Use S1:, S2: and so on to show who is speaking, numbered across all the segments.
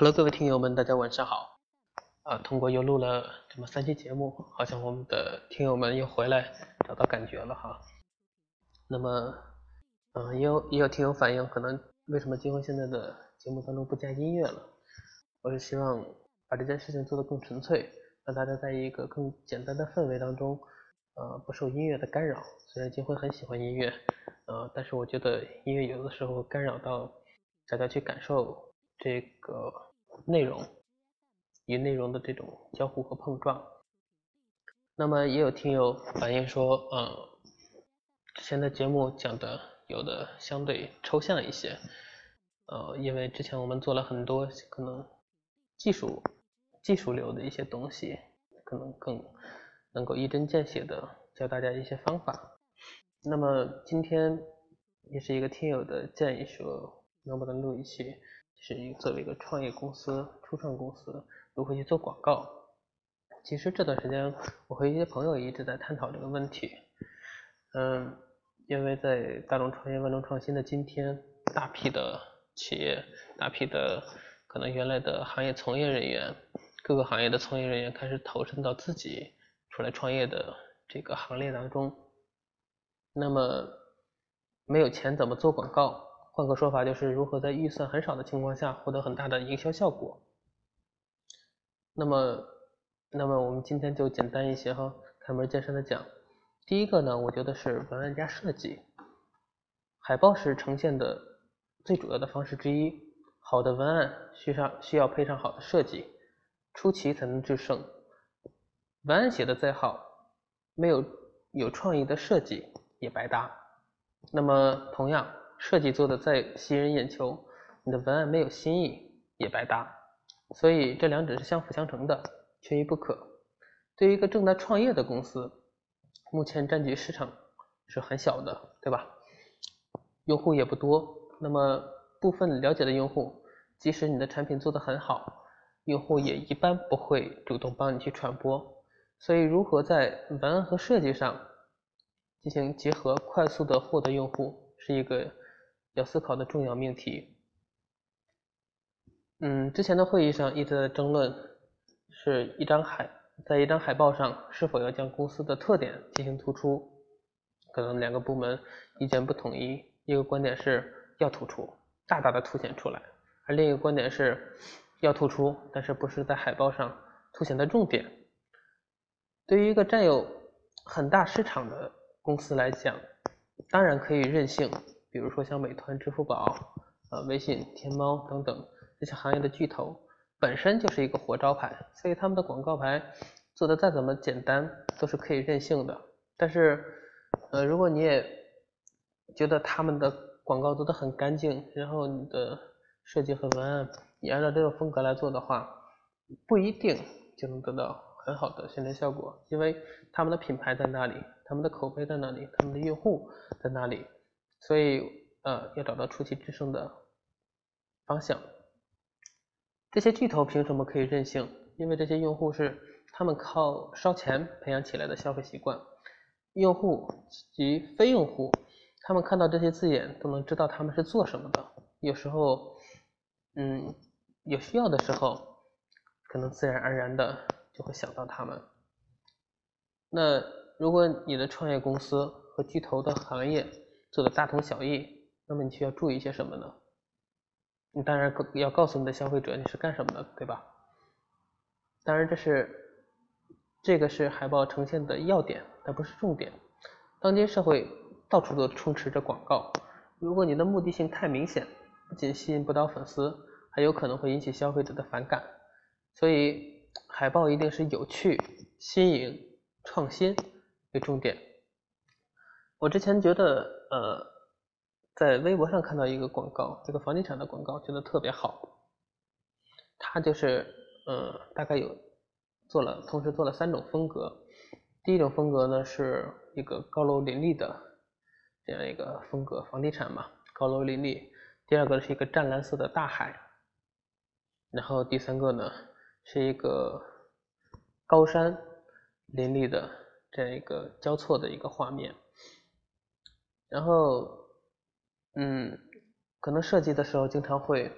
S1: Hello，各位听友们，大家晚上好。啊，通过又录了这么三期节目，好像我们的听友们又回来找到感觉了哈。那么，嗯，也有也有听友反映，可能为什么今后现在的节目当中不加音乐了？我是希望把这件事情做得更纯粹，让大家在一个更简单的氛围当中，呃，不受音乐的干扰。虽然金辉很喜欢音乐，呃，但是我觉得音乐有的时候干扰到大家去感受这个内容。与内容的这种交互和碰撞，那么也有听友反映说，呃，之前的节目讲的有的相对抽象一些，呃，因为之前我们做了很多可能技术技术流的一些东西，可能更能够一针见血的教大家一些方法。那么今天也是一个听友的建议说，能不能录一期，是作为一个创业公司、初创公司。如何去做广告？其实这段时间我和一些朋友一直在探讨这个问题。嗯，因为在大众创业万众创新的今天，大批的企业、大批的可能原来的行业从业人员，各个行业的从业人员开始投身到自己出来创业的这个行列当中。那么没有钱怎么做广告？换个说法就是如何在预算很少的情况下获得很大的营销效果。那么，那么我们今天就简单一些哈，开门见山的讲。第一个呢，我觉得是文案加设计。海报是呈现的最主要的方式之一，好的文案需上需要配上好的设计，出奇才能制胜。文案写的再好，没有有创意的设计也白搭。那么同样，设计做的再吸引人眼球，你的文案没有新意也白搭。所以这两者是相辅相成的，缺一不可。对于一个正在创业的公司，目前占据市场是很小的，对吧？用户也不多。那么部分了解的用户，即使你的产品做得很好，用户也一般不会主动帮你去传播。所以如何在文案和设计上进行结合，快速的获得用户，是一个要思考的重要命题。嗯，之前的会议上一直在争论，是一张海，在一张海报上是否要将公司的特点进行突出，可能两个部门意见不统一，一个观点是要突出，大大的凸显出来，而另一个观点是要突出，但是不是在海报上凸显的重点。对于一个占有很大市场的公司来讲，当然可以任性，比如说像美团、支付宝、呃微信、天猫等等。这些行业的巨头本身就是一个活招牌，所以他们的广告牌做的再怎么简单，都是可以任性的。但是，呃，如果你也觉得他们的广告做的很干净，然后你的设计和文案也按照这个风格来做的话，不一定就能得到很好的宣传效果，因为他们的品牌在那里，他们的口碑在那里，他们的用户在那里，所以呃，要找到出奇制胜的方向。这些巨头凭什么可以任性？因为这些用户是他们靠烧钱培养起来的消费习惯。用户及非用户，他们看到这些字眼都能知道他们是做什么的。有时候，嗯，有需要的时候，可能自然而然的就会想到他们。那如果你的创业公司和巨头的行业做的大同小异，那么你需要注意些什么呢？你当然要告诉你的消费者你是干什么的，对吧？当然这是这个是海报呈现的要点，但不是重点。当今社会到处都充斥着广告，如果你的目的性太明显，不仅吸引不到粉丝，还有可能会引起消费者的反感。所以海报一定是有趣、新颖、创新为重点。我之前觉得，呃。在微博上看到一个广告，这个房地产的广告，觉得特别好。它就是，呃，大概有做了，同时做了三种风格。第一种风格呢，是一个高楼林立的这样一个风格，房地产嘛，高楼林立。第二个是一个湛蓝色的大海，然后第三个呢，是一个高山林立的这样一个交错的一个画面，然后。嗯，可能设计的时候经常会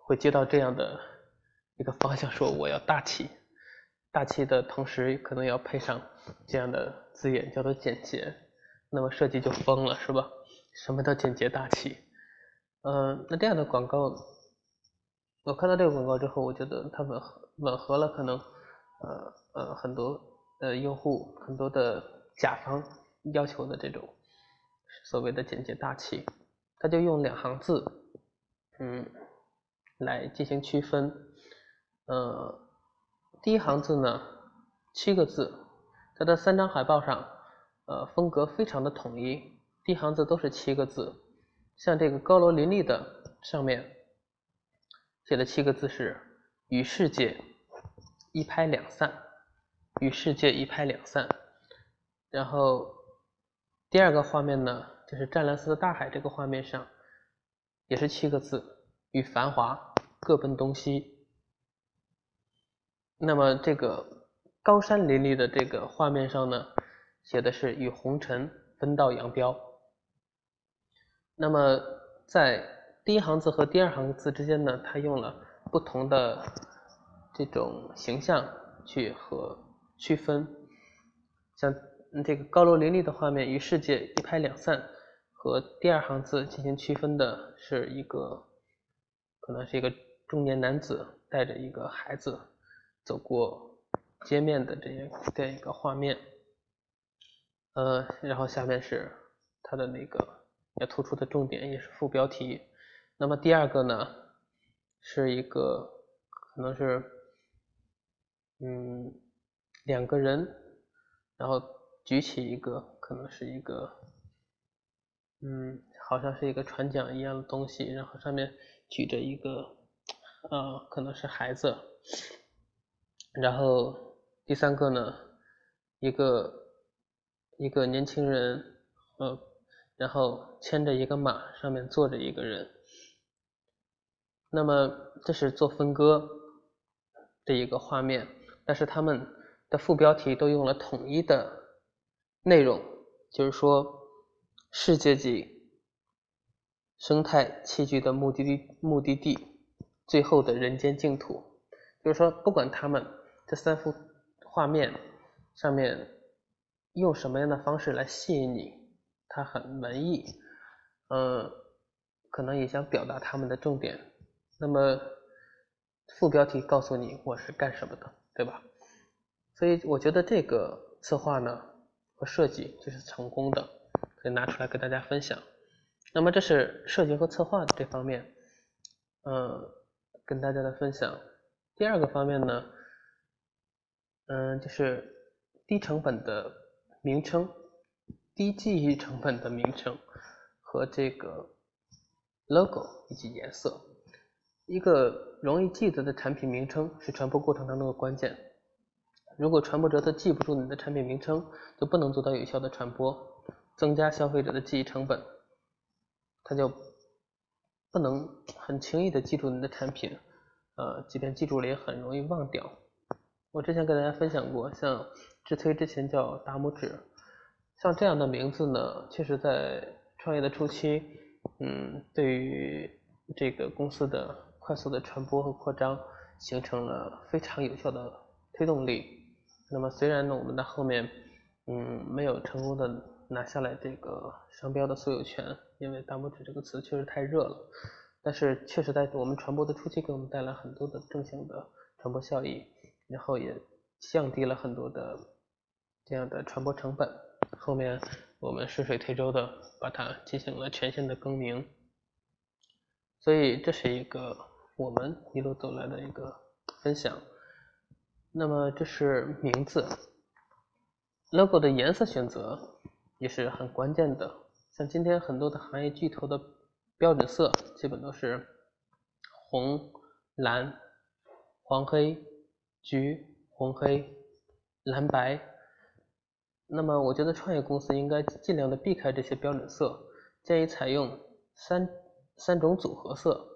S1: 会接到这样的一个方向，说我要大气，大气的同时可能要配上这样的字眼，叫做简洁，那么设计就疯了，是吧？什么叫简洁大气？嗯，那这样的广告，我看到这个广告之后，我觉得它吻合吻合了可能呃呃很多呃用户很多的甲方要求的这种所谓的简洁大气，它就用两行字，嗯。来进行区分，呃，第一行字呢，七个字，它的三张海报上，呃，风格非常的统一，第一行字都是七个字，像这个高楼林立的上面写的七个字是“与世界一拍两散”，与世界一拍两散，然后第二个画面呢，就是湛蓝色的大海，这个画面上也是七个字。与繁华各奔东西。那么这个高山林立的这个画面上呢，写的是与红尘分道扬镳。那么在第一行字和第二行字之间呢，它用了不同的这种形象去和区分。像这个高楼林立的画面与世界一拍两散，和第二行字进行区分的是一个。可能是一个中年男子带着一个孩子走过街面的这样这样一个画面，呃，然后下面是他的那个要突出的重点，也是副标题。那么第二个呢，是一个可能是嗯两个人，然后举起一个可能是一个嗯好像是一个船桨一样的东西，然后上面。举着一个，呃，可能是孩子，然后第三个呢，一个一个年轻人，呃，然后牵着一个马，上面坐着一个人。那么这是做分割的一个画面，但是他们的副标题都用了统一的内容，就是说世界级。生态器具的目的地，目的地，最后的人间净土。就是说，不管他们这三幅画面上面用什么样的方式来吸引你，它很文艺，嗯，可能也想表达他们的重点。那么副标题告诉你我是干什么的，对吧？所以我觉得这个策划呢和设计就是成功的，可以拿出来跟大家分享。那么这是设计和策划的这方面，嗯，跟大家的分享。第二个方面呢，嗯，就是低成本的名称、低记忆成本的名称和这个 logo 以及颜色。一个容易记得的产品名称是传播过程当中的关键。如果传播者他记不住你的产品名称，就不能做到有效的传播，增加消费者的记忆成本。他就不能很轻易的记住你的产品，呃，即便记住了也很容易忘掉。我之前跟大家分享过，像智推之前叫大拇指，像这样的名字呢，确实在创业的初期，嗯，对于这个公司的快速的传播和扩张，形成了非常有效的推动力。那么虽然呢，我们在后面，嗯，没有成功的。拿下来这个商标的所有权，因为“大拇指”这个词确实太热了，但是确实在我们传播的初期给我们带来很多的正向的传播效益，然后也降低了很多的这样的传播成本。后面我们顺水推舟的把它进行了全新的更名，所以这是一个我们一路走来的一个分享。那么这是名字，logo 的颜色选择。也是很关键的，像今天很多的行业巨头的标准色，基本都是红、蓝、黄、黑、橘、红、黑、蓝白。那么，我觉得创业公司应该尽量的避开这些标准色，建议采用三三种组合色，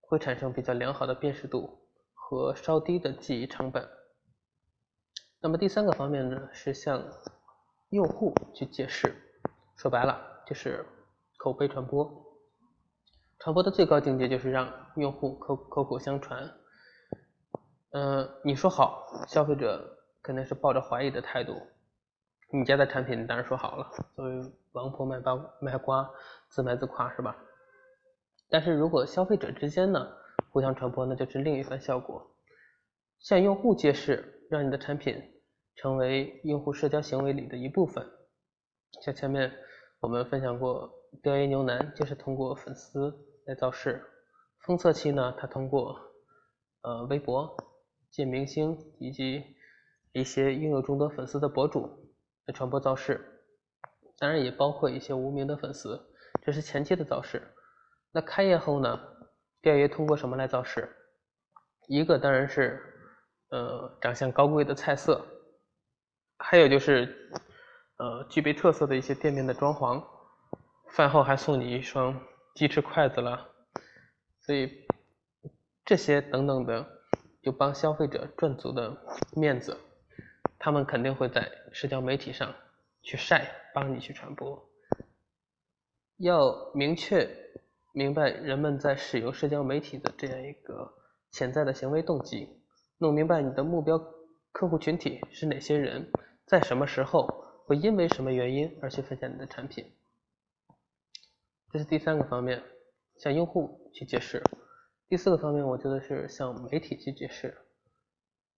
S1: 会产生比较良好的辨识度和稍低的记忆成本。那么第三个方面呢，是向。用户去解释，说白了就是口碑传播。传播的最高境界就是让用户口口口相传。嗯，你说好，消费者肯定是抱着怀疑的态度。你家的产品当然说好了，作为王婆卖瓜卖瓜，自卖自夸是吧？但是如果消费者之间呢互相传播，那就是另一番效果。向用户揭示，让你的产品成为用户社交行为里的一部分。像前面我们分享过，雕爷牛腩就是通过粉丝来造势；封测期呢，它通过呃微博、见明星以及一些拥有众多粉丝的博主来传播造势。当然也包括一些无名的粉丝，这是前期的造势。那开业后呢，店员通过什么来造势？一个当然是。呃，长相高贵的菜色，还有就是，呃，具备特色的一些店面的装潢，饭后还送你一双鸡翅筷子了，所以这些等等的，就帮消费者赚足的面子，他们肯定会在社交媒体上去晒，帮你去传播。要明确明白人们在使用社交媒体的这样一个潜在的行为动机。弄明白你的目标客户群体是哪些人，在什么时候会因为什么原因而去分享你的产品，这是第三个方面，向用户去解释。第四个方面，我觉得是向媒体去解释。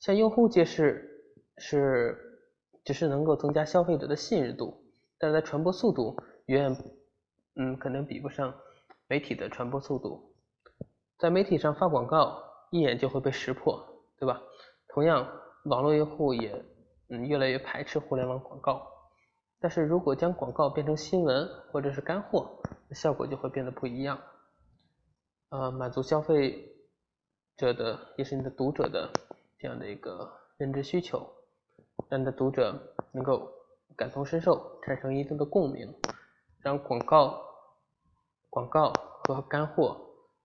S1: 向用户解释是只是能够增加消费者的信任度，但是在传播速度远远，嗯，可能比不上媒体的传播速度。在媒体上发广告，一眼就会被识破。对吧？同样，网络用户也嗯越来越排斥互联网广告。但是如果将广告变成新闻或者是干货，效果就会变得不一样。呃，满足消费者的也是你的读者的这样的一个认知需求，让你的读者能够感同身受，产生一定的共鸣，让广告、广告和干货、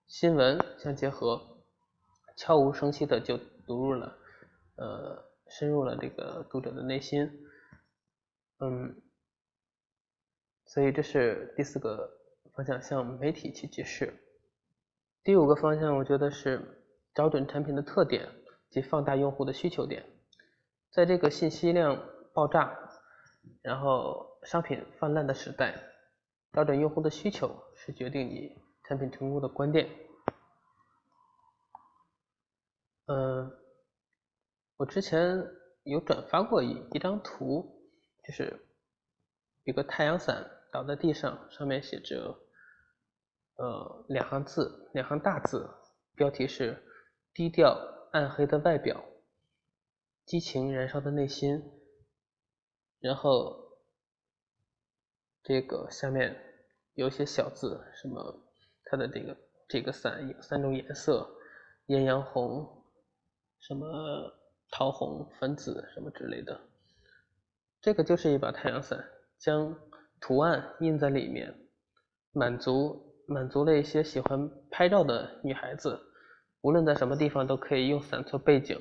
S1: 新闻相结合，悄无声息的就。读入了，呃，深入了这个读者的内心，嗯，所以这是第四个方向，向媒体去解释。第五个方向，我觉得是找准产品的特点及放大用户的需求点。在这个信息量爆炸，然后商品泛滥的时代，找准用户的需求是决定你产品成功的关键。嗯，我之前有转发过一一张图，就是一个太阳伞倒在地上，上面写着呃两行字，两行大字，标题是“低调暗黑的外表，激情燃烧的内心”，然后这个下面有一些小字，什么它的这个这个伞有三种颜色，艳阳红。什么桃红、粉紫什么之类的，这个就是一把太阳伞，将图案印在里面，满足满足了一些喜欢拍照的女孩子，无论在什么地方都可以用伞做背景。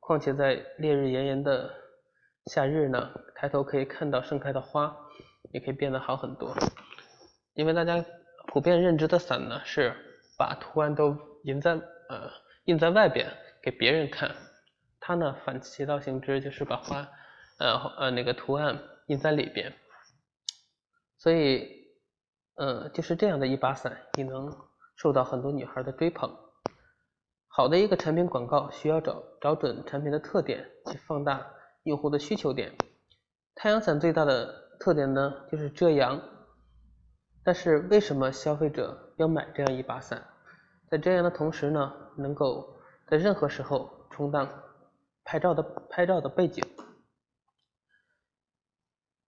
S1: 况且在烈日炎炎的夏日呢，抬头可以看到盛开的花，也可以变得好很多。因为大家普遍认知的伞呢，是把图案都印在呃印在外边。给别人看，它呢反其道行之，就是把花，呃呃那个图案印在里边，所以，嗯，就是这样的一把伞，也能受到很多女孩的追捧。好的一个产品广告需要找找准产品的特点，去放大用户的需求点。太阳伞最大的特点呢，就是遮阳。但是为什么消费者要买这样一把伞？在遮阳的同时呢，能够在任何时候充当拍照的拍照的背景，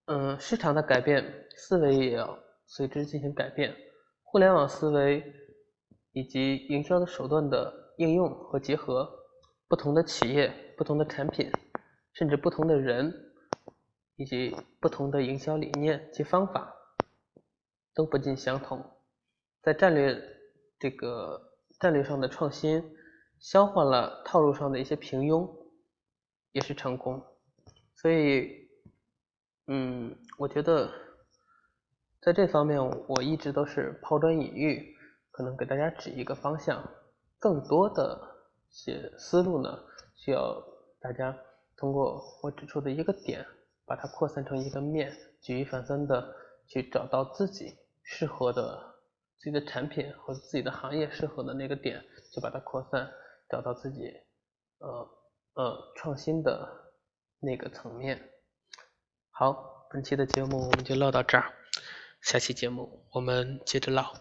S1: 嗯，市场的改变，思维也要随之进行改变。互联网思维以及营销的手段的应用和结合，不同的企业、不同的产品，甚至不同的人，以及不同的营销理念及方法，都不尽相同。在战略这个战略上的创新。消化了套路上的一些平庸，也是成功。所以，嗯，我觉得在这方面我一直都是抛砖引玉，可能给大家指一个方向，更多的些思路呢，需要大家通过我指出的一个点，把它扩散成一个面，举一反三的去找到自己适合的自己的产品和自己的行业适合的那个点，就把它扩散，找到自己呃呃创新的那个层面。好，本期的节目我们就唠到这儿，下期节目我们接着唠。